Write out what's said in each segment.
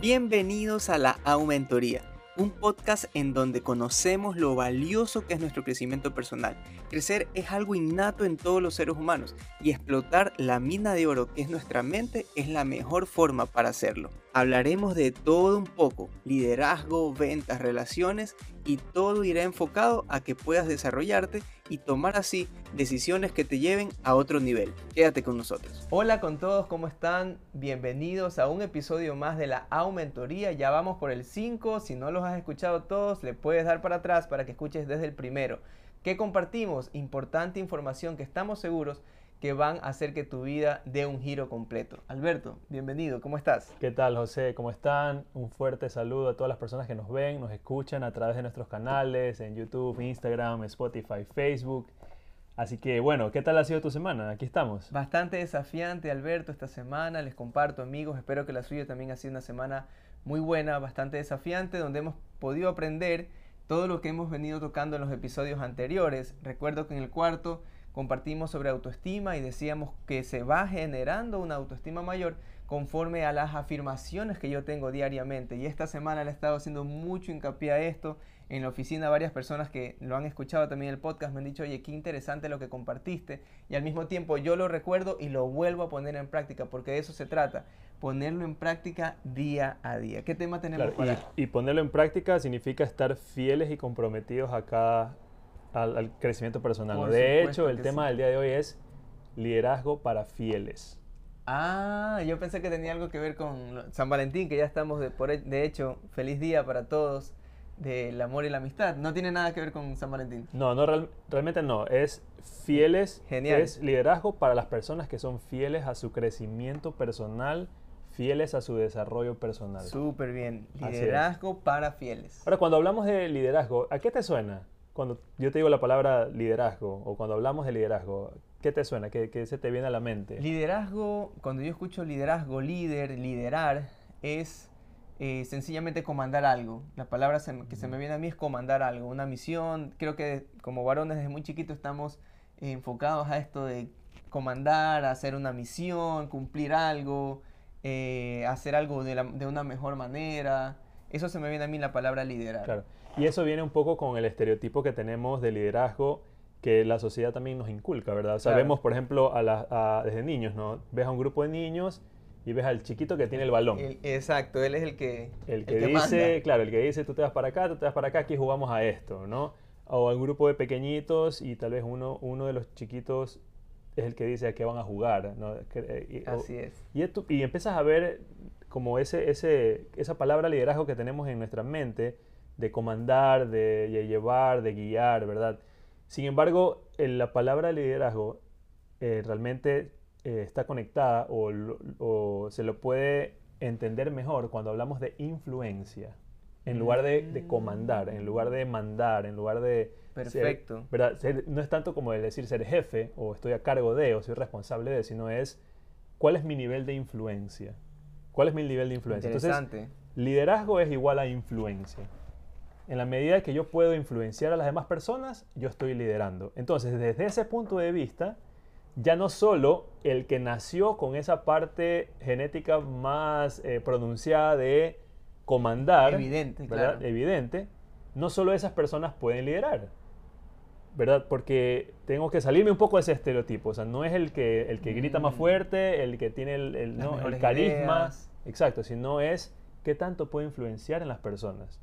Bienvenidos a la Aumentoría, un podcast en donde conocemos lo valioso que es nuestro crecimiento personal. Crecer es algo innato en todos los seres humanos y explotar la mina de oro que es nuestra mente es la mejor forma para hacerlo. Hablaremos de todo un poco, liderazgo, ventas, relaciones y todo irá enfocado a que puedas desarrollarte y tomar así decisiones que te lleven a otro nivel. Quédate con nosotros. Hola con todos, ¿cómo están? Bienvenidos a un episodio más de la Aumentoría. Ya vamos por el 5, si no los has escuchado todos, le puedes dar para atrás para que escuches desde el primero. ¿Qué compartimos? Importante información que estamos seguros que van a hacer que tu vida dé un giro completo. Alberto, bienvenido, ¿cómo estás? ¿Qué tal, José? ¿Cómo están? Un fuerte saludo a todas las personas que nos ven, nos escuchan a través de nuestros canales en YouTube, Instagram, Spotify, Facebook. Así que bueno, ¿qué tal ha sido tu semana? Aquí estamos. Bastante desafiante, Alberto, esta semana. Les comparto, amigos. Espero que la suya también ha sido una semana muy buena, bastante desafiante, donde hemos podido aprender todo lo que hemos venido tocando en los episodios anteriores. Recuerdo que en el cuarto compartimos sobre autoestima y decíamos que se va generando una autoestima mayor conforme a las afirmaciones que yo tengo diariamente. Y esta semana le he estado haciendo mucho hincapié a esto. En la oficina varias personas que lo han escuchado también el podcast me han dicho, oye, qué interesante lo que compartiste. Y al mismo tiempo yo lo recuerdo y lo vuelvo a poner en práctica, porque de eso se trata, ponerlo en práctica día a día. ¿Qué tema tenemos para y, y ponerlo en práctica significa estar fieles y comprometidos a cada al, crecimiento personal. De hecho, el tema del día de hoy es liderazgo para fieles. Ah, yo pensé que tenía algo que ver con San Valentín, que ya estamos de, por, de hecho, feliz día para todos del amor y la amistad. No tiene nada que ver con San Valentín. No, no realmente no. Es fieles. Genial. Es liderazgo para las personas que son fieles a su crecimiento personal, fieles a su desarrollo personal. Súper bien. Liderazgo para fieles. Ahora, cuando hablamos de liderazgo, ¿a qué te suena? Cuando yo te digo la palabra liderazgo o cuando hablamos de liderazgo, ¿qué te suena? ¿Qué, se te viene a la mente? Liderazgo, cuando yo escucho liderazgo, líder, liderar, es eh, sencillamente comandar algo. La palabra que se me viene a mí es comandar algo, una misión. Creo que como varones desde muy chiquitos estamos enfocados a esto de comandar, hacer una misión, cumplir algo, eh, hacer algo de, de, una mejor manera. Eso se me viene a mí la palabra liderar. Claro. Y eso viene un poco con el estereotipo que tenemos de liderazgo que la sociedad también nos inculca, ¿verdad? Sabemos, por ejemplo, a desde niños, ¿no? Ves a un grupo de niños y ves al chiquito que tiene el balón. exacto, él es el que El que, dice, claro, el que dice tú te vas para acá, tú te vas para acá, aquí jugamos a esto, ¿no? O un grupo de pequeñitos y tal vez uno, uno de los chiquitos es el que dice a qué van a jugar, ¿no? Eh, Así es. Y, y empiezas a ver como ese, ese, esa palabra liderazgo que tenemos en nuestra mente, de comandar, de, llevar, de guiar, ¿verdad? Sin embargo, la palabra liderazgo eh, realmente eh, está conectada o, se lo puede entender mejor cuando hablamos de influencia, en lugar de, comandar, en lugar de mandar, en lugar de... Perfecto. ¿verdad? no es tanto como decir ser jefe o estoy a cargo de o soy responsable de, sino es cuál es mi nivel de influencia. ¿Cuál es mi nivel de influencia? Interesante. Entonces, liderazgo es igual a influencia en la medida que yo puedo influenciar a las demás personas, yo estoy liderando. Entonces, desde ese punto de vista, ya no solo el que nació con esa parte genética más eh, pronunciada de comandar, evidente, ¿verdad? evidente, no solo esas personas pueden liderar, ¿verdad? Porque tengo que salirme un poco de ese estereotipo, o sea, no es el que, el que grita más mm. fuerte, el que tiene el, el carisma, exacto, sino es qué tanto puede influenciar en las personas.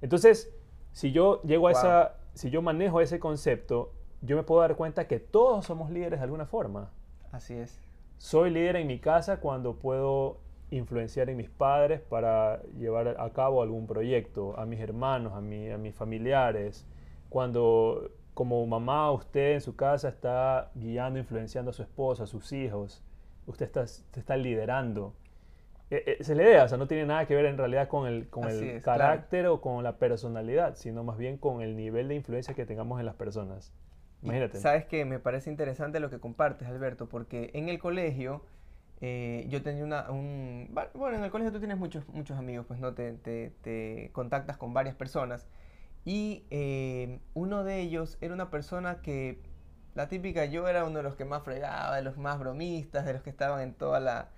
Entonces, si yo llego a esa, si yo manejo ese concepto, yo me puedo dar cuenta que todos somos líderes de alguna forma. Así es. Soy líder en mi casa cuando puedo influenciar en mis padres para llevar a cabo algún proyecto, a mis hermanos, a, a mis familiares. Cuando como mamá usted en su casa está guiando, influenciando a su esposa, a sus hijos, usted está, está liderando. Eh, eh, se le idea, o sea, no tiene nada que ver en realidad con el, con el carácter o con la personalidad, sino más bien con el nivel de influencia que tengamos en las personas. Imagínate. Sabes que me parece interesante lo que compartes, Alberto, porque en el colegio eh, yo tenía una, un... Bueno, en el colegio tú tienes muchos, muchos amigos, pues no te, te, te contactas con varias personas. Y uno de ellos era una persona que, la típica, yo era uno de los que más fregaba, de los más bromistas, de los que estaban en toda la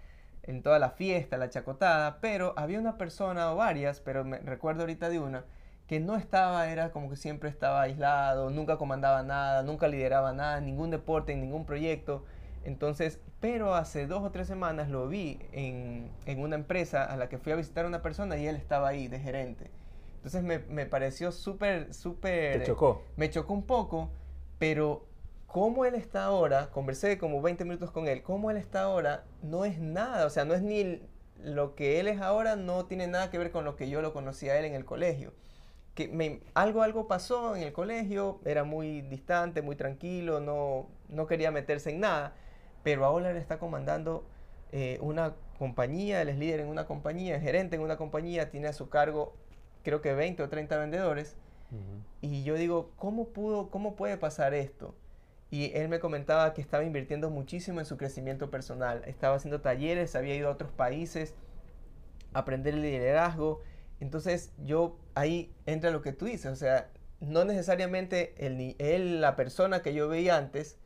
en toda la fiesta, la chacotada, pero había una persona o varias, pero me recuerdo ahorita de una, que no estaba, era como que siempre estaba aislado, nunca comandaba nada, nunca lideraba nada, ningún deporte, ningún proyecto. Entonces, pero hace dos o tres semanas lo vi en, en una empresa a la que fui a visitar a una persona y él estaba ahí de gerente. Entonces me, me pareció súper, súper... ¿Te chocó? Me chocó un poco, pero cómo él está ahora, conversé como 20 minutos con él, cómo él está ahora no es nada, o sea, no es ni lo que él es ahora, no tiene nada que ver con lo que yo lo conocí a él en el colegio me, algo, algo pasó en el colegio, era muy distante, muy tranquilo, no, no quería meterse en nada, pero ahora él está comandando eh, una compañía, él es líder en una compañía, es gerente en una compañía, tiene a su cargo creo que 20 o 30 vendedores. Y yo digo, ¿cómo, pudo, ¿cómo puede pasar esto? Y él me comentaba que estaba invirtiendo muchísimo en su crecimiento personal. Estaba haciendo talleres, había ido a otros países, a aprender el liderazgo entonces yo ahí entra lo que tú dices, o sea, no necesariamente el, él, la persona que yo veía antes,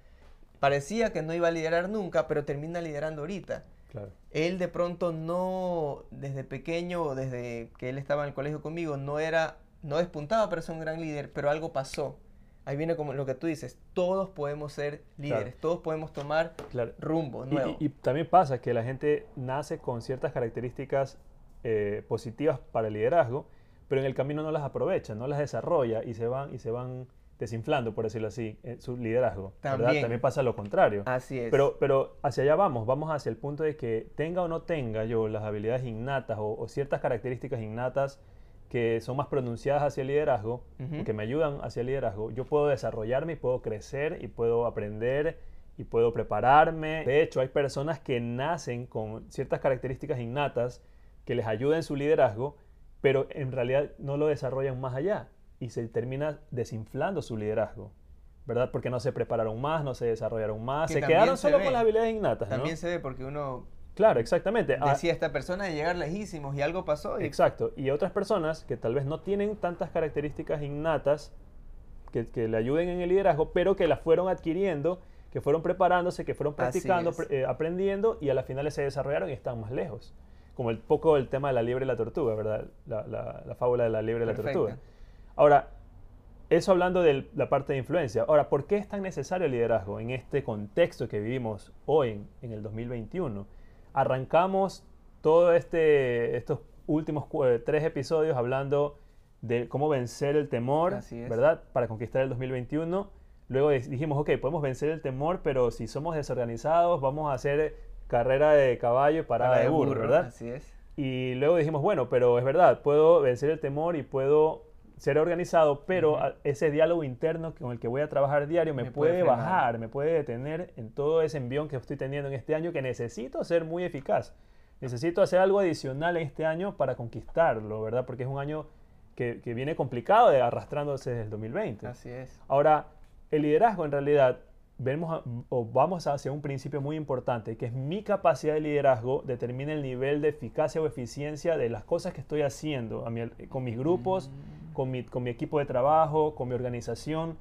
parecía que no iba a liderar nunca, pero termina liderando ahorita. Claro. Él de pronto no, desde pequeño o desde que él estaba en el colegio conmigo, no era, no despuntaba para ser un gran líder, pero algo pasó. Ahí viene como lo que tú dices, todos podemos ser líderes, todos podemos tomar rumbo nuevo. y, también pasa que la gente nace con ciertas características eh, positivas para el liderazgo, pero en el camino no las aprovecha, no las desarrolla y se van, y se van desinflando, por decirlo así, en su liderazgo. También. También pasa lo contrario. Así es. Pero, pero hacia allá vamos, vamos hacia el punto de que tenga o no tenga yo las habilidades innatas o, ciertas características innatas que son más pronunciadas hacia el liderazgo, que me ayudan hacia el liderazgo, yo puedo desarrollarme y puedo crecer y puedo aprender y puedo prepararme. De hecho, hay personas que nacen con ciertas características innatas que les ayuda en su liderazgo, pero en realidad no lo desarrollan más allá y se termina desinflando su liderazgo. ¿Verdad? Porque no se prepararon más, no se desarrollaron más, se quedaron solo con las habilidades innatas. También se ve porque uno Claro, exactamente. Ah, decía esta persona de llegar lejísimos y algo pasó. Exacto. Y otras personas que tal vez no tienen tantas características innatas que, le ayuden en el liderazgo, pero que las fueron adquiriendo, que fueron preparándose, que fueron practicando, eh, aprendiendo y a la final se desarrollaron y están más lejos como el poco el tema de la liebre y la tortuga, ¿verdad? La, la, fábula de la liebre y la tortuga. Ahora, eso hablando de la parte de influencia. Ahora, ¿por qué es tan necesario el liderazgo en este contexto que vivimos hoy, en, el 2021? Arrancamos todos este, estos últimos tres episodios hablando de cómo vencer el temor, ¿verdad? Para conquistar el 2021. Luego dijimos, ok, podemos vencer el temor, pero si somos desorganizados, vamos a hacer carrera de caballo y parada de burro, ¿verdad? Así es. Y luego dijimos, bueno, pero es verdad, puedo vencer el temor y puedo ser organizado, pero ese diálogo interno con el que voy a trabajar diario me, puede, bajar, me puede detener en todo ese envión que estoy teniendo en este año que necesito ser muy eficaz. Necesito hacer algo adicional en este año para conquistarlo, ¿verdad? Porque es un año que, que viene complicado de arrastrándose desde el 2020. Así es. Ahora, el liderazgo en realidad vemos o vamos hacia un principio muy importante, que es mi capacidad de liderazgo determina el nivel de eficacia o eficiencia de las cosas que estoy haciendo con mis grupos, mm. Con, mi, con mi equipo de trabajo, con mi organización.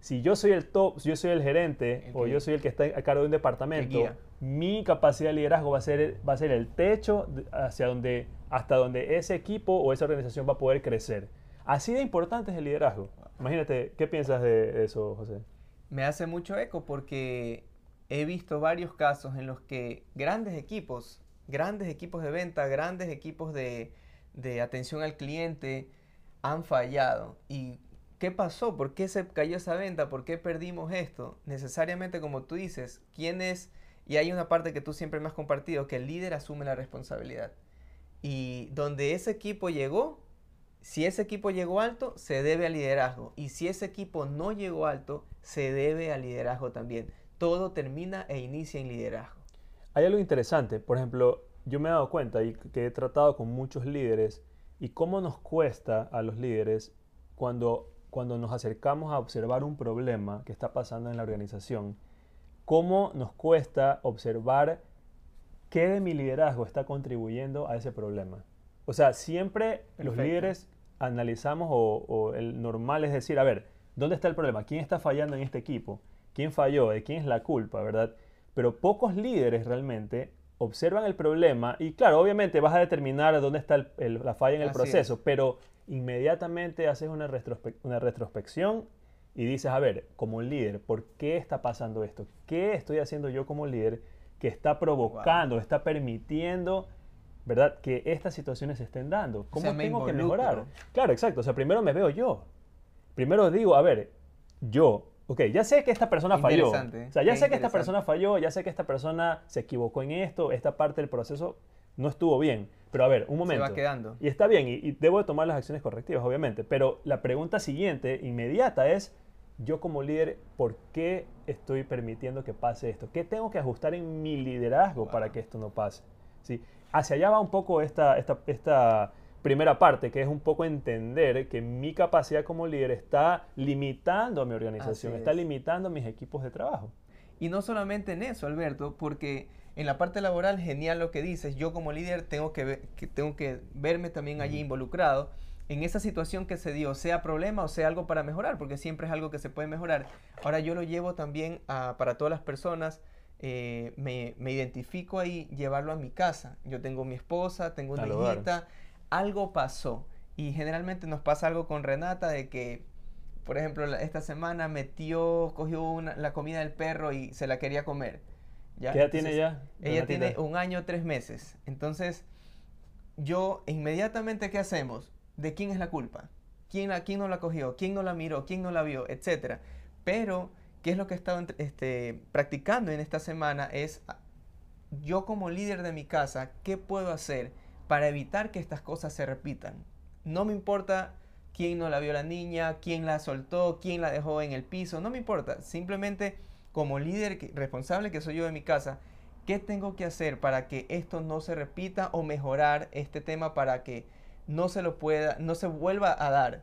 Si yo soy el top, si yo soy el gerente o yo soy el que está a cargo de un departamento, mi capacidad de liderazgo va a ser, va a ser el techo hacia donde, hasta donde ese equipo o esa organización va a poder crecer. Así de importante es el liderazgo. Imagínate, ¿qué piensas de eso, José? me hace mucho eco porque he visto varios casos en los que grandes equipos, grandes equipos de venta, grandes equipos de, atención al cliente han fallado. ¿Y qué pasó? ¿Por qué se cayó esa venta? ¿Por qué perdimos esto? Necesariamente, como tú dices, ¿quién es? Y hay una parte que tú siempre me has compartido, que el líder asume la responsabilidad. Y donde ese equipo llegó, si ese equipo llegó alto, se debe al liderazgo. Y si ese equipo no llegó alto, se debe al liderazgo también. Todo termina e inicia en liderazgo. Hay algo interesante. Por ejemplo, yo me he dado cuenta y que he tratado con muchos líderes y cómo nos cuesta a los líderes cuando, cuando nos acercamos a observar un problema que está pasando en la organización, cómo nos cuesta observar qué de mi liderazgo está contribuyendo a ese problema. O sea, siempre los líderes analizamos o, el normal es decir, a ver, ¿dónde está el problema? ¿Quién está fallando en este equipo? ¿Quién falló? ¿De quién es la culpa? ¿Verdad? Pero pocos líderes realmente observan el problema y claro, obviamente vas a determinar dónde está la falla en el proceso, pero inmediatamente haces una, una retrospección y dices, a ver, como líder, ¿por qué está pasando esto? ¿Qué estoy haciendo yo como líder que está provocando, está permitiendo, ¿verdad? Que estas situaciones se estén dando. ¿Cómo tengo que mejorar? Claro, exacto. O sea, primero me veo yo. Primero digo, a ver, yo, ok, ya sé que esta persona falló. O sea, ya sé que esta persona falló, ya sé que esta persona se equivocó en esto, esta parte del proceso no estuvo bien. Pero a ver, un momento. Se va quedando. Y está bien, y, y debo de tomar las acciones correctivas, obviamente. Pero la pregunta siguiente, inmediata, es, yo como líder, ¿por qué estoy permitiendo que pase esto? ¿Qué tengo que ajustar en mi liderazgo para que esto no pase? ¿Sí? Hacia allá va un poco esta, esta, esta primera parte, que es un poco entender que mi capacidad como líder está limitando a mi organización, está limitando a mis equipos de trabajo. Y no solamente en eso, Alberto, porque en la parte laboral, genial lo que dices, yo como líder tengo que, que tengo que verme también allí involucrado en esa situación que se dio, sea problema o sea algo para mejorar, porque siempre es algo que se puede mejorar. Ahora yo lo llevo también para todas las personas, eh, me, identifico ahí, llevarlo a mi casa. Yo tengo mi esposa, tengo una hijita, algo pasó. Y generalmente nos pasa algo con Renata de que, por ejemplo, esta semana metió, cogió la comida del perro y se la quería comer. ¿ya? ¿Qué edad tiene ya? Ella tiene un año, tres meses. Entonces, yo inmediatamente, ¿qué hacemos? de quién es la culpa, quién, quién no la cogió, quién no la miró, quién no la vio, etc. Pero, ¿qué es lo que he estado este, practicando en esta semana? Es yo como líder de mi casa, ¿qué puedo hacer para evitar que estas cosas se repitan? No me importa quién no la vio la niña, quién la soltó, quién la dejó en el piso, no me importa. Simplemente como líder responsable que soy yo de mi casa, ¿qué tengo que hacer para que esto no se repita o mejorar este tema para que no se lo pueda, no se vuelva a dar.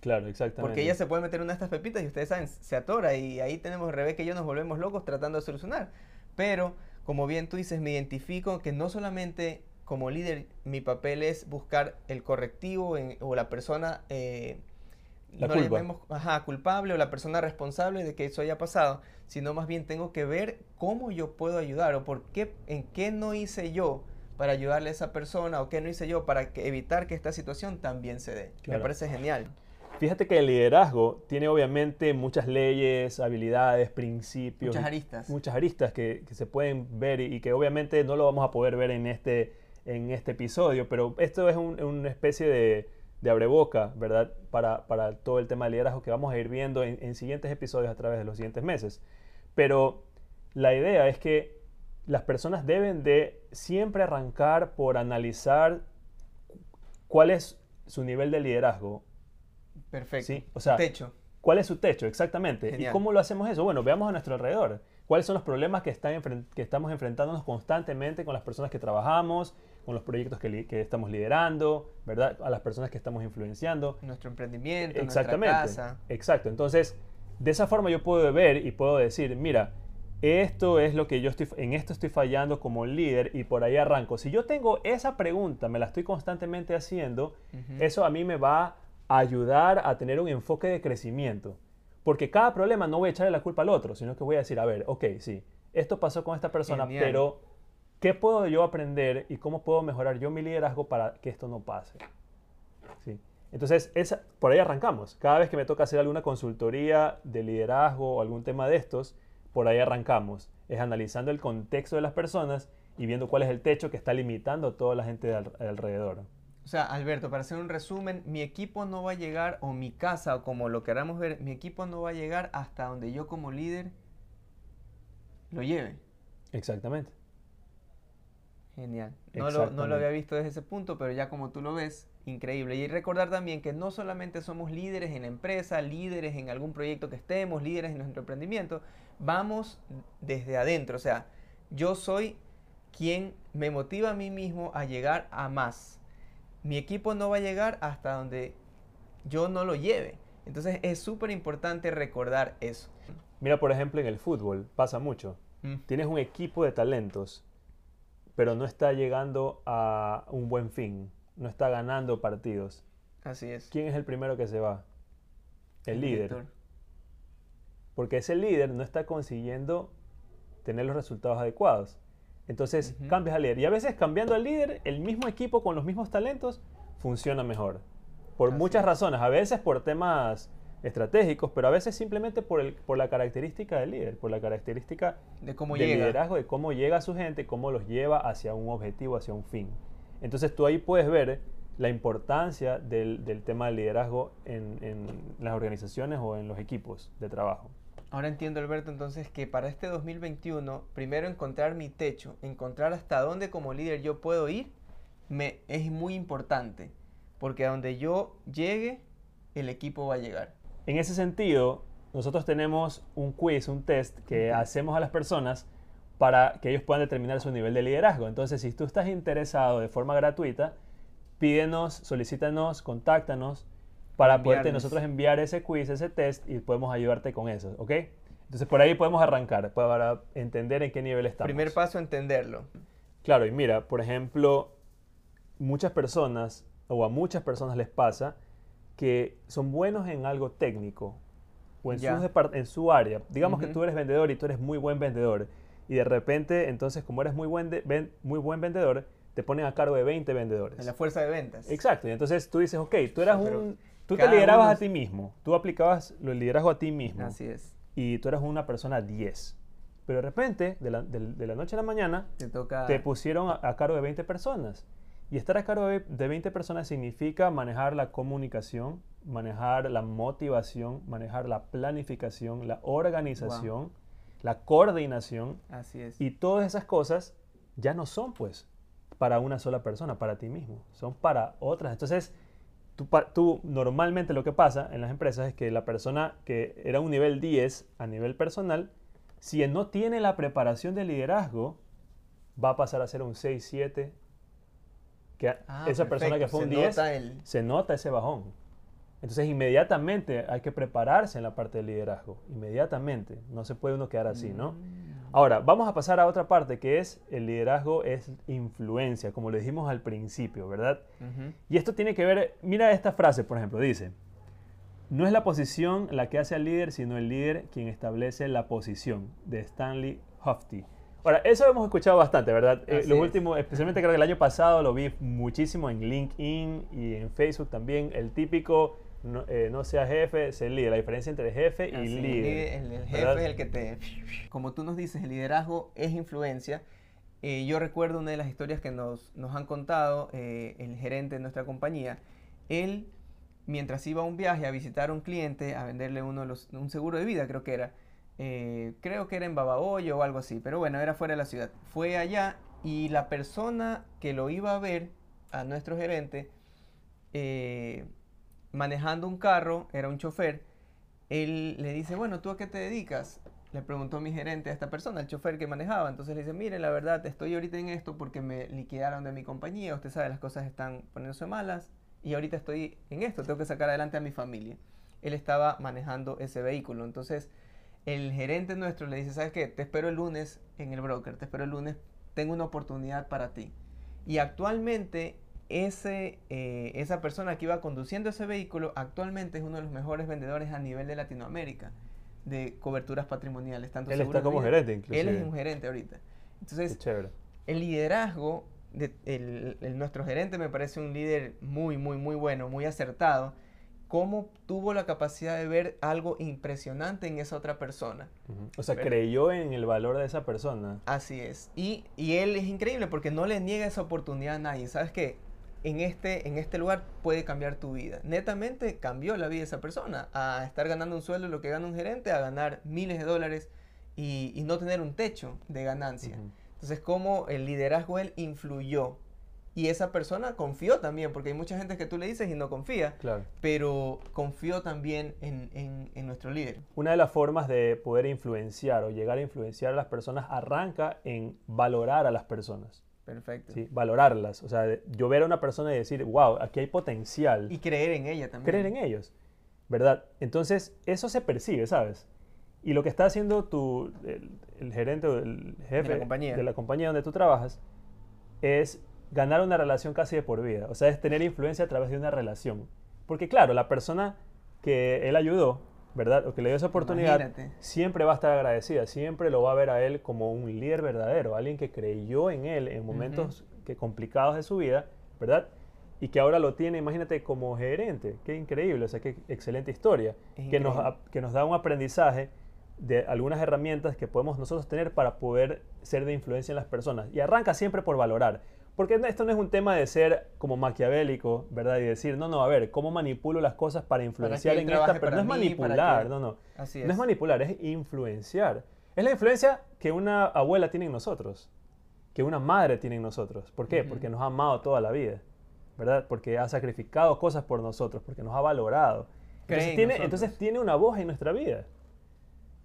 Claro, exactamente. Porque ella se puede meter una de estas pepitas y ustedes saben, se atora y ahí tenemos Rebeca y yo nos volvemos locos tratando de solucionar. Pero, como bien tú dices, me identifico que no solamente como líder mi papel es buscar el correctivo o la persona eh, la culpa. culpable o la persona responsable de que eso haya pasado, sino más bien tengo que ver cómo yo puedo ayudar o por qué, en qué no hice yo para ayudarle a esa persona o qué no hice yo para evitar que esta situación también se dé. Me parece genial. Fíjate que el liderazgo tiene obviamente muchas leyes, habilidades, principios. Muchas aristas. Muchas aristas que, se pueden ver y, que obviamente no lo vamos a poder ver en este, en este episodio, pero esto es una especie de, de abreboca, ¿verdad? Para, para, todo el tema de liderazgo que vamos a ir viendo en, en siguientes episodios a través de los siguientes meses. Pero la idea es que las personas deben de siempre arrancar por analizar cuál es su nivel de liderazgo. Perfecto. ¿Sí? O sea, techo. ¿Cuál es su techo? Exactamente. ¿Y cómo lo hacemos eso? Bueno, veamos a nuestro alrededor. ¿Cuáles son los problemas que, están que estamos enfrentándonos constantemente con las personas que trabajamos, con los proyectos que, que, estamos liderando, ¿verdad? A las personas que estamos influenciando. Nuestro emprendimiento, Exactamente. nuestra casa. Exacto. Entonces, de esa forma yo puedo ver y puedo decir, mira, esto es lo que yo estoy, en esto estoy fallando como líder y por ahí arranco. Si yo tengo esa pregunta, me la estoy constantemente haciendo, eso a mí me va a ayudar a tener un enfoque de crecimiento. Porque cada problema no voy a echarle la culpa al otro, sino que voy a decir, a ver, ok, sí, esto pasó con esta persona, pero ¿qué puedo yo aprender y cómo puedo mejorar yo mi liderazgo para que esto no pase? ¿Sí? Entonces, esa, por ahí arrancamos. Cada vez que me toca hacer alguna consultoría de liderazgo o algún tema de estos, por ahí arrancamos. Es analizando el contexto de las personas y viendo cuál es el techo que está limitando a toda la gente de alrededor. O sea, Alberto, para hacer un resumen, mi equipo no va a llegar, o mi casa, o como lo queramos ver, mi equipo no va a llegar hasta donde yo como líder lo lleve. Exactamente. Genial. No lo, no lo, había visto desde ese punto, pero ya como tú lo ves, increíble. Y recordar también que no solamente somos líderes en la empresa, líderes en algún proyecto que estemos, líderes en nuestro emprendimiento, vamos desde adentro. O sea, yo soy quien me motiva a mí mismo a llegar a más. Mi equipo no va a llegar hasta donde yo no lo lleve. Entonces es súper importante recordar eso. Mira, por ejemplo, en el fútbol pasa mucho. Mm. Tienes un equipo de talentos, pero no está llegando a un buen fin, no está ganando partidos. Así es. ¿Quién es el primero que se va? El, líder. Porque ese líder no está consiguiendo tener los resultados adecuados. Entonces Ujú. cambias al líder. Y a veces cambiando al líder, el mismo equipo con los mismos talentos funciona mejor. Por Así muchas es. razones. A veces por temas estratégicos, pero a veces simplemente por, el, por la característica del líder, por la característica De cómo del llega. liderazgo, de cómo llega a su gente, cómo los lleva hacia un objetivo, hacia un fin. Entonces tú ahí puedes ver la importancia del, del tema del liderazgo en, en las organizaciones o en los equipos de trabajo. Ahora entiendo, Alberto, entonces que para este 2021, primero encontrar mi techo, encontrar hasta dónde como líder yo puedo ir, me, es muy importante. Porque a donde yo llegue, el equipo va a llegar. En ese sentido, nosotros tenemos un quiz, un test que hacemos a las personas para que ellos puedan determinar su nivel de liderazgo. Entonces, si tú estás interesado de forma gratuita, pídenos, solicítanos, contáctanos para poderte nosotros enviar ese quiz, ese test y podemos ayudarte con eso, ¿ok? Entonces, por ahí podemos arrancar para entender en qué nivel estamos. Primer paso, entenderlo. Claro, y mira, por ejemplo, muchas personas, o a muchas personas les pasa, que son buenos en algo técnico o en, sus depart- en su área. Digamos que tú eres vendedor y tú eres muy buen vendedor. Y de repente, entonces, como eres muy buen, de- ven- muy buen vendedor, te ponen a cargo de 20 vendedores. En la fuerza de ventas. Exacto. Y entonces tú dices, ok, tú eras pero un... Tú te liderabas uno a ti mismo. Tú aplicabas el liderazgo a ti mismo Así es. y tú eras una persona 10. Pero de repente, de la, de- de la noche a la mañana, Te toca. te pusieron a, a cargo de 20 personas. Y estar a cargo de, de 20 personas significa manejar la comunicación, manejar la motivación, manejar la planificación, la organización, la coordinación. Así es. Y todas esas cosas ya no son pues para una sola persona, para ti mismo, son para otras. Entonces, tú, normalmente lo que pasa en las empresas es que la persona que era un nivel 10 a nivel personal, si no tiene la preparación de liderazgo, va a pasar a ser un 6, 7, que Ah, esa persona que fue un Se 10, nota el- se nota ese bajón. Entonces inmediatamente hay que prepararse en la parte del liderazgo, inmediatamente, no se puede uno quedar así, ¿no? Mm. Ahora, vamos a pasar a otra parte que es el liderazgo es influencia, como le dijimos al principio, ¿verdad? Y esto tiene que ver, mira esta frase, por ejemplo, dice, no es la posición la que hace al líder, sino el líder quien establece la posición, de Stanley Hofty. Ahora, eso hemos escuchado bastante, ¿verdad? Eh, los es. últimos, especialmente creo que el año pasado lo vi muchísimo en LinkedIn y en Facebook también, el típico, no, eh, no sea jefe, sea líder, la diferencia entre jefe y Así, el líder. El, el jefe ¿verdad? es el que te... Como tú nos dices, el liderazgo es influencia. Eh, yo recuerdo una de las historias que nos, nos han contado eh, el gerente de nuestra compañía. Él, mientras iba a un viaje a visitar a un cliente, a venderle uno de los, un seguro de vida, creo que era. eh, creo que era en Babahoyo o algo así, pero bueno, era fuera de la ciudad. Fue allá y la persona que lo iba a ver, a nuestro gerente, eh, manejando un carro, era un chofer, él le dice, bueno, ¿tú a qué te dedicas? Le preguntó mi gerente a esta persona, el chofer que manejaba. Entonces le dice, mire, la verdad, estoy ahorita en esto porque me liquidaron de mi compañía. Usted sabe, las cosas están poniéndose malas y ahorita estoy en esto, tengo que sacar adelante a mi familia. Él estaba manejando ese vehículo. Entonces el gerente nuestro le dice, ¿sabes qué? Te espero el lunes en el broker, te espero el lunes, tengo una oportunidad para ti. Y actualmente ese, eh, esa persona que iba conduciendo ese vehículo actualmente es uno de los mejores vendedores a nivel de Latinoamérica de coberturas patrimoniales. Tanto Él está como vida- gerente, Él inclusive. es un gerente ahorita. Entonces, el liderazgo, de, el, el- nuestro gerente me parece un líder muy, muy, muy bueno, muy acertado. Cómo tuvo la capacidad de ver algo impresionante en esa otra persona. O sea, creyó en el valor de esa persona. Así es. Y, y él es increíble porque no le niega esa oportunidad a nadie. ¿Sabes qué? En este, en este lugar puede cambiar tu vida. Netamente cambió la vida de esa persona. A estar ganando un sueldo lo que gana un gerente, a ganar miles de dólares y, y no tener un techo de ganancia. Ujú. Entonces, cómo el liderazgo él influyó. Y esa persona confió también, porque hay mucha gente que tú le dices y no confía, Claro. pero confió también en, en- en nuestro líder. Una de las formas de poder influenciar o llegar a influenciar a las personas arranca en valorar a las personas. Perfecto. ¿sí? Valorarlas. O sea, de- yo ver a una persona y decir, wow, aquí hay potencial. Y creer en ella también. creer en ellos. ¿Verdad? Entonces, eso se percibe, ¿sabes? Y lo que está haciendo tu, el, el gerente o el jefe compañía. de la compañía donde tú trabajas es ganar una relación casi de por vida. O sea, es tener influencia a través de una relación. Porque claro, la persona que él ayudó ¿verdad? O que le dio esa oportunidad, Imagínate. siempre va a estar agradecida, siempre lo va a ver a él como un líder verdadero, alguien que creyó en él en momentos que complicados de su vida, ¿verdad? Y que ahora lo tiene, imagínate, como gerente. Qué increíble, o sea, qué excelente historia. Es Que nos, increíble. que nos da un aprendizaje de algunas herramientas que podemos nosotros tener para poder ser de influencia en las personas. Y arranca siempre por valorar. Porque esto no es un tema de ser como maquiavélico, ¿verdad? Y decir, no, no, a ver, ¿cómo manipulo las cosas para influenciar él en esta? Pero no es para para manipular, no, no. Así No es. es manipular, es influenciar. Es la influencia que una abuela tiene en nosotros, que una madre tiene en nosotros. ¿Por qué? Ujú. Porque nos ha amado toda la vida, ¿verdad? Porque ha sacrificado cosas por nosotros, porque nos ha valorado. Entonces en tiene, entonces tiene una voz en nuestra vida.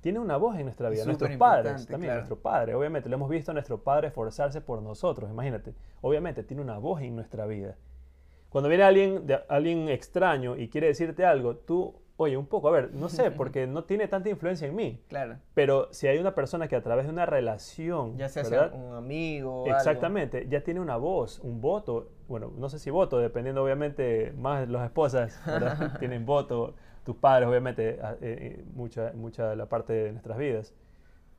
Tiene una voz en nuestra Es vida. Nuestros padres también, claro. nuestro padre, obviamente, lo hemos visto a nuestro padre esforzarse por nosotros, imagínate. Obviamente tiene una voz en nuestra vida. Cuando viene alguien, de, alguien extraño y quiere decirte algo, tú, oye, un poco, a ver, no sé, porque no tiene tanta influencia en mí. Claro. Pero si hay una persona que a través de una relación, Ya sea, sea un amigo o algo. Exactamente, ya tiene una voz, un voto, bueno, no sé si voto, dependiendo obviamente más las esposas, ¿verdad? tienen voto, tus padres obviamente, a- eh, eh, mucha, mucha de la parte de nuestras vidas,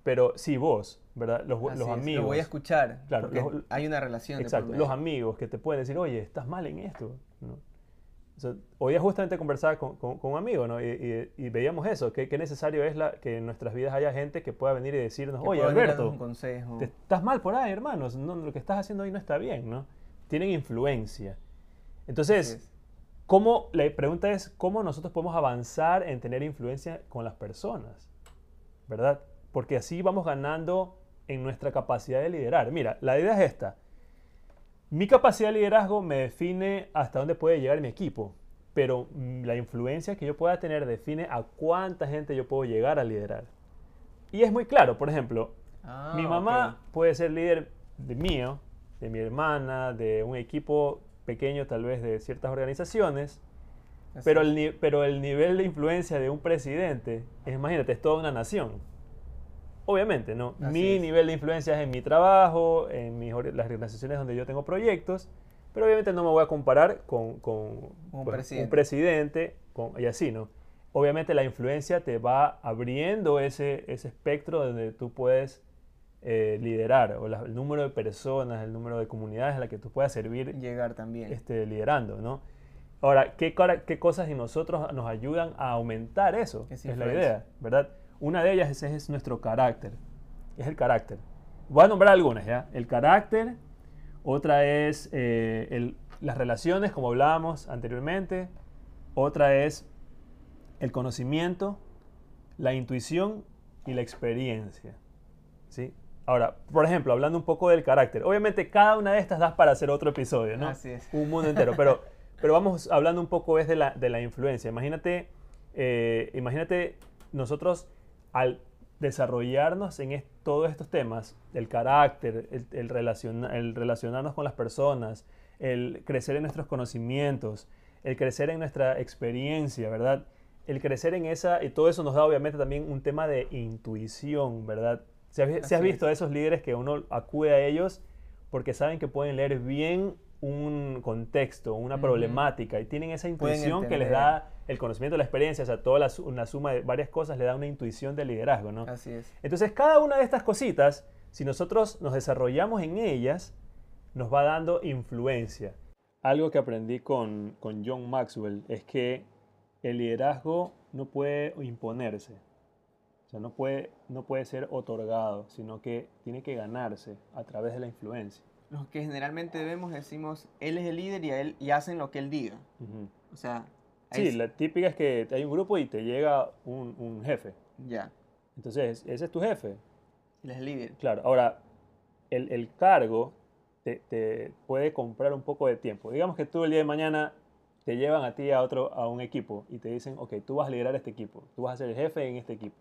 pero sí vos, ¿verdad? Los, los amigos. Lo voy a escuchar. Claro, los- hay una relación. de Exacto, medio. los amigos que te pueden decir, oye, estás mal en esto. ¿no? O sea, hoy día justamente conversaba con, con- con un amigo ¿no? y, y- y veíamos eso, que, que necesario es la, que en nuestras vidas haya gente que pueda venir y decirnos, Que oye, Alberto, un consejo. te- estás mal por ahí, hermanos, no, lo que estás haciendo hoy no está bien, ¿no? Tienen influencia. Entonces, es. ¿Cómo, la pregunta es, ¿cómo nosotros podemos avanzar en tener influencia con las personas? ¿Verdad? Porque así vamos ganando en nuestra capacidad de liderar. Mira, la idea es esta. Mi capacidad de liderazgo me define hasta dónde puede llegar mi equipo, pero la influencia que yo pueda tener define a cuánta gente yo puedo llegar a liderar. Y es muy claro, por ejemplo, Ah, mi mamá puede ser líder de mío, de mi hermana, de un equipo pequeño tal vez de ciertas organizaciones, Así pero el, pero el nivel de influencia de un presidente, es, imagínate, es toda una nación. Obviamente, ¿no? Así mi es. nivel de influencia es en mi trabajo, en mis las organizaciones donde yo tengo proyectos, pero obviamente no me voy a comparar con, con, Un pues, presidente. un presidente con- y así, ¿no? Obviamente la influencia te va abriendo ese, ese espectro donde tú puedes eh, liderar, o la- el número de personas, el número de comunidades a las que tú puedas servir Llegar también. este, liderando, ¿no? Ahora, ¿qué, cara- ¿qué cosas en nosotros nos ayudan a aumentar eso? Esa Es la idea, ¿verdad? Una de ellas es, es nuestro carácter. Es el carácter. Voy a nombrar algunas, ¿ya? El carácter, otra es eh, el- las relaciones, como hablábamos anteriormente, otra es el conocimiento, la intuición y la experiencia, ¿sí? Ahora, por ejemplo, hablando un poco del carácter, obviamente cada una de estas das para hacer otro episodio, ¿no? Así es. Un mundo entero, pero, pero vamos hablando un poco es de la, de la influencia. Imagínate, eh, imagínate nosotros al desarrollarnos en est- todos estos temas, el carácter, el, el relaciona- el relacionarnos con las personas, el crecer en nuestros conocimientos, el crecer en nuestra experiencia, ¿verdad? El crecer en esa, y todo eso nos da obviamente también un tema de intuición, ¿verdad? Si has, si visto a esos líderes que uno acude a ellos porque saben que pueden leer bien un contexto, una problemática, y tienen esa intuición que les da el conocimiento, la experiencia, o sea, toda la una suma de varias cosas le da una intuición de liderazgo, ¿no? Así es. Entonces, cada una de estas cositas, si nosotros nos desarrollamos en ellas, nos va dando influencia. Algo que aprendí con, con John Maxwell es que el liderazgo no puede imponerse. Sea, no puede, no puede ser otorgado, sino que tiene que ganarse a través de la influencia. Los que generalmente vemos decimos, él es el líder y, a él, y hacen lo que él diga. O sea, Sí, la típica es que hay un grupo y te llega un, un jefe. ya, Entonces, ese es tu jefe. él es el líder. Claro, ahora, el, el cargo te, te puede comprar un poco de tiempo. Digamos que tú el día de mañana te llevan a ti a otro, a un equipo y te dicen, ok, tú vas a liderar este equipo, tú vas a ser el jefe en este equipo.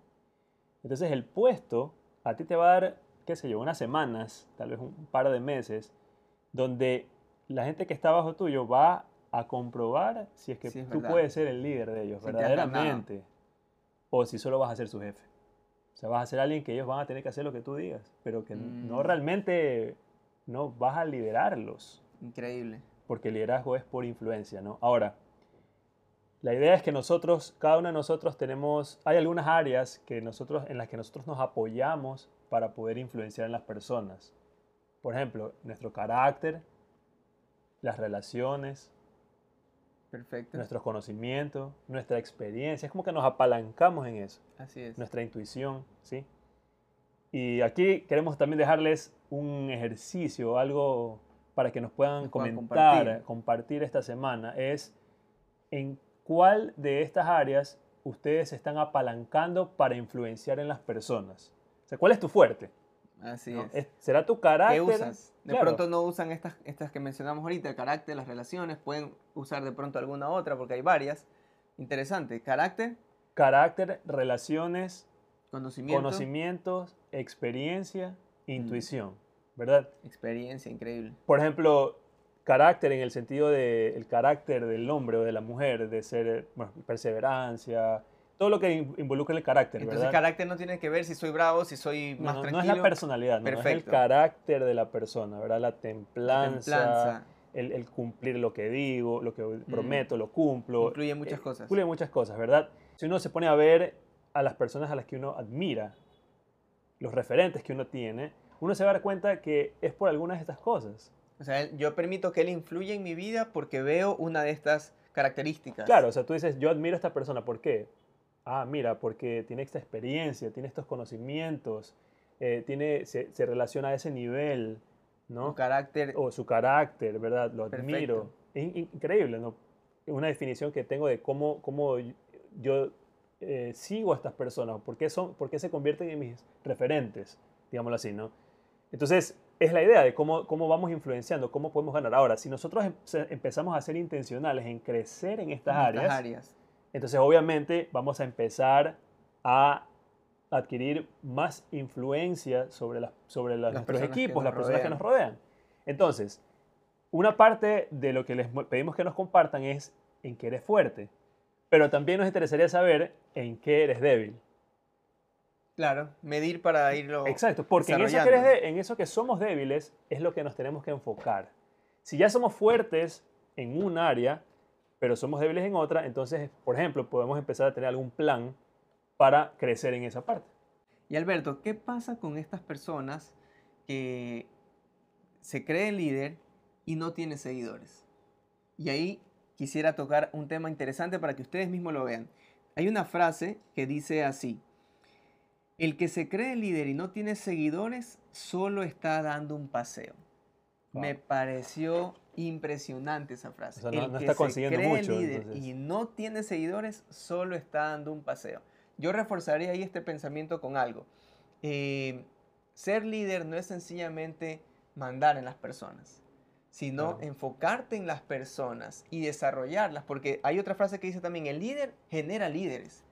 Entonces el puesto a ti te va a dar, qué sé yo, unas semanas, tal vez un par de meses, donde la gente que está bajo tuyo va a comprobar si es que Sí, es tú verdad. puedes ser el líder de ellos, Si verdaderamente, o si solo vas a ser su jefe. O sea, vas a ser alguien que ellos van a tener que hacer lo que tú digas, pero que no Mm. realmente no vas a liderarlos, Increíble. porque el liderazgo es por influencia, ¿no? Ahora, La idea es que nosotros, cada uno de nosotros tenemos, hay algunas áreas que nosotros, en las que nosotros nos apoyamos para poder influenciar en las personas. Por ejemplo, nuestro carácter, las relaciones, Perfecto. nuestros conocimientos, nuestra experiencia. Es como que nos apalancamos en eso. Así es. Nuestra intuición, ¿sí? Y aquí queremos también dejarles un ejercicio, algo para que nos puedan Nos puedan comentar, compartir. compartir esta semana, es en cuál de estas áreas ustedes están apalancando para influenciar en las personas. O sea, ¿cuál es tu fuerte? Así ¿no? es. Es- ¿Será tu carácter? ¿Qué usas? De Claro. pronto no usan estas, estas que mencionamos ahorita, el carácter, las relaciones, pueden usar de pronto alguna otra porque hay varias. Interesante. Carácter, Carácter, relaciones, conocimiento, conocimientos, experiencia, Mm. intuición, ¿verdad? experiencia, increíble. Por ejemplo, carácter en el sentido de el carácter del hombre o de la mujer, de ser, bueno, perseverancia, todo lo que in- involucra el carácter, Entonces ¿verdad? carácter no tiene que ver si soy bravo, si soy No, más no, no tranquilo. es la personalidad, no, es el carácter de la persona, ¿verdad? La La templanza, templanza. El, el cumplir lo que digo, lo que prometo, lo cumplo. Incluye muchas Eh, cosas. Incluye muchas cosas, ¿verdad? Si uno se pone a ver a las personas a las que uno admira, los referentes que uno tiene, uno se va a dar cuenta que es por algunas de estas cosas. O sea, yo permito que él influya en mi vida porque veo una de estas características. Claro, o sea, tú dices, yo admiro a esta persona, ¿por qué? Ah, mira, porque tiene esta experiencia, tiene estos conocimientos, eh, tiene, se, se relaciona a ese nivel, ¿no? Un carácter. O su carácter, ¿verdad? Lo admiro. Perfecto. Es in- increíble, ¿no? Una definición que tengo de cómo, cómo yo eh, sigo a estas personas, por qué, son, por qué se convierten en mis referentes, digámoslo así, ¿no? Entonces, es la idea de cómo, cómo vamos influenciando, cómo podemos ganar. Ahora, si nosotros em- empezamos a ser intencionales en crecer en estas en áreas, áreas. entonces obviamente vamos a empezar a adquirir más influencia sobre, las, sobre las- Las nuestros personas que equipos, las personas que nos rodean. Entonces, una parte de lo que les pedimos que nos compartan es en qué eres fuerte, pero también nos interesaría saber en qué eres débil. Claro, medir para irlo. Exacto, porque en eso, que eres desarrollando. de- en eso que somos débiles es lo que nos tenemos que enfocar. Si ya somos fuertes en un área, pero somos débiles en otra, entonces, por ejemplo, podemos empezar a tener algún plan para crecer en esa parte. Y Alberto, ¿qué pasa con estas personas que se creen líder y no tienen seguidores? Y ahí quisiera tocar un tema interesante para que ustedes mismos lo vean. Hay una frase que dice así, el que se cree líder y no tiene seguidores solo está dando un paseo. Me Wow. pareció impresionante esa frase. O sea, no- el no que está se consiguiendo cree mucho, líder entonces. y no tiene seguidores solo está dando un paseo. Yo reforzaría ahí este pensamiento con algo. Eh, ser líder no es sencillamente mandar en las personas, sino Claro. enfocarte en las personas y desarrollarlas, porque hay otra frase que dice también, el líder genera líderes.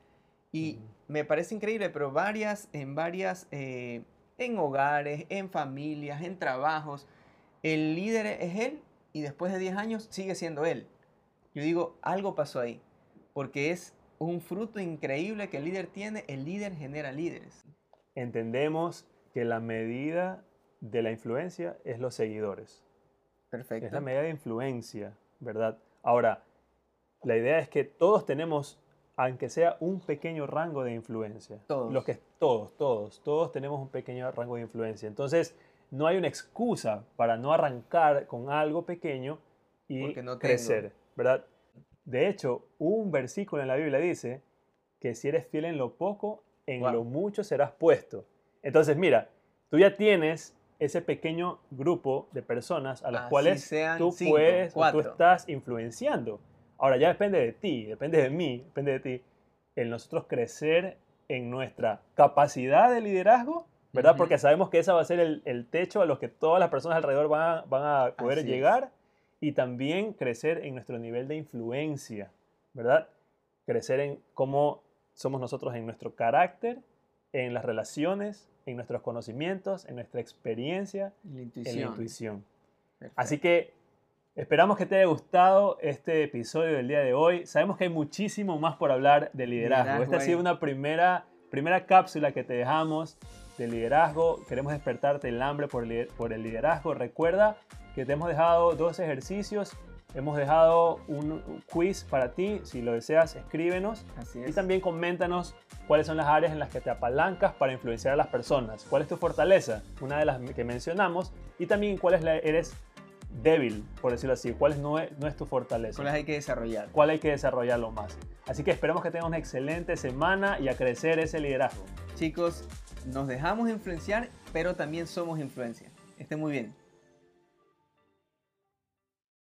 Y Ujú. Me parece increíble, pero varias, en varias, eh, en hogares, en familias, en trabajos, el líder es él y después de 10 años sigue siendo él. Yo digo, algo pasó ahí, porque es un fruto increíble que el líder tiene, el líder genera líderes. Entendemos que la medida de la influencia es los seguidores. Perfecto. Es la medida de influencia, ¿verdad? Ahora, la idea es que todos tenemos, aunque sea un pequeño rango de influencia. Todos. Los que, todos, todos, todos tenemos un pequeño rango de influencia. Entonces, no hay una excusa para no arrancar con algo pequeño y no crecer, ¿verdad? De hecho, un versículo en la Biblia dice que si eres fiel en lo poco, en Wow. lo mucho serás puesto. Entonces, mira, tú ya tienes ese pequeño grupo de personas a las Así cuales tú cinco, puedes, o tú estás influenciando. Ahora ya depende de ti, depende de mí, depende de ti, el nosotros crecer en nuestra capacidad de liderazgo, ¿verdad? Porque sabemos que ese va a ser el, el techo a los que todas las personas alrededor van a, van a poder Así es. llegar y también crecer en nuestro nivel de influencia, ¿verdad? Crecer en cómo somos nosotros en nuestro carácter, en las relaciones, en nuestros conocimientos, en nuestra experiencia, la en la intuición. Así que esperamos que te haya gustado este episodio del día de hoy. Sabemos que hay muchísimo más por hablar de liderazgo. Liderazgo Esta ha sido una primera, primera cápsula que te dejamos de liderazgo. Queremos despertarte el hambre por, el liderazgo. Recuerda que te hemos dejado dos ejercicios Hemos dejado un quiz para ti, si lo deseas, escríbenos. Así Y también coméntanos cuáles son las áreas en las que te apalancas para influenciar a las personas. ¿Cuál es tu fortaleza? Una de las que mencionamos. Y también cuál es la eres débil, por decirlo así. ¿Cuál no, es, no es tu fortaleza? ¿Cuáles hay que desarrollar? ¿Cuál hay que desarrollarlo más? Así que esperamos que tengas una excelente semana y a crecer ese liderazgo. Chicos, nos dejamos influenciar, pero también somos influencia. Estén muy bien.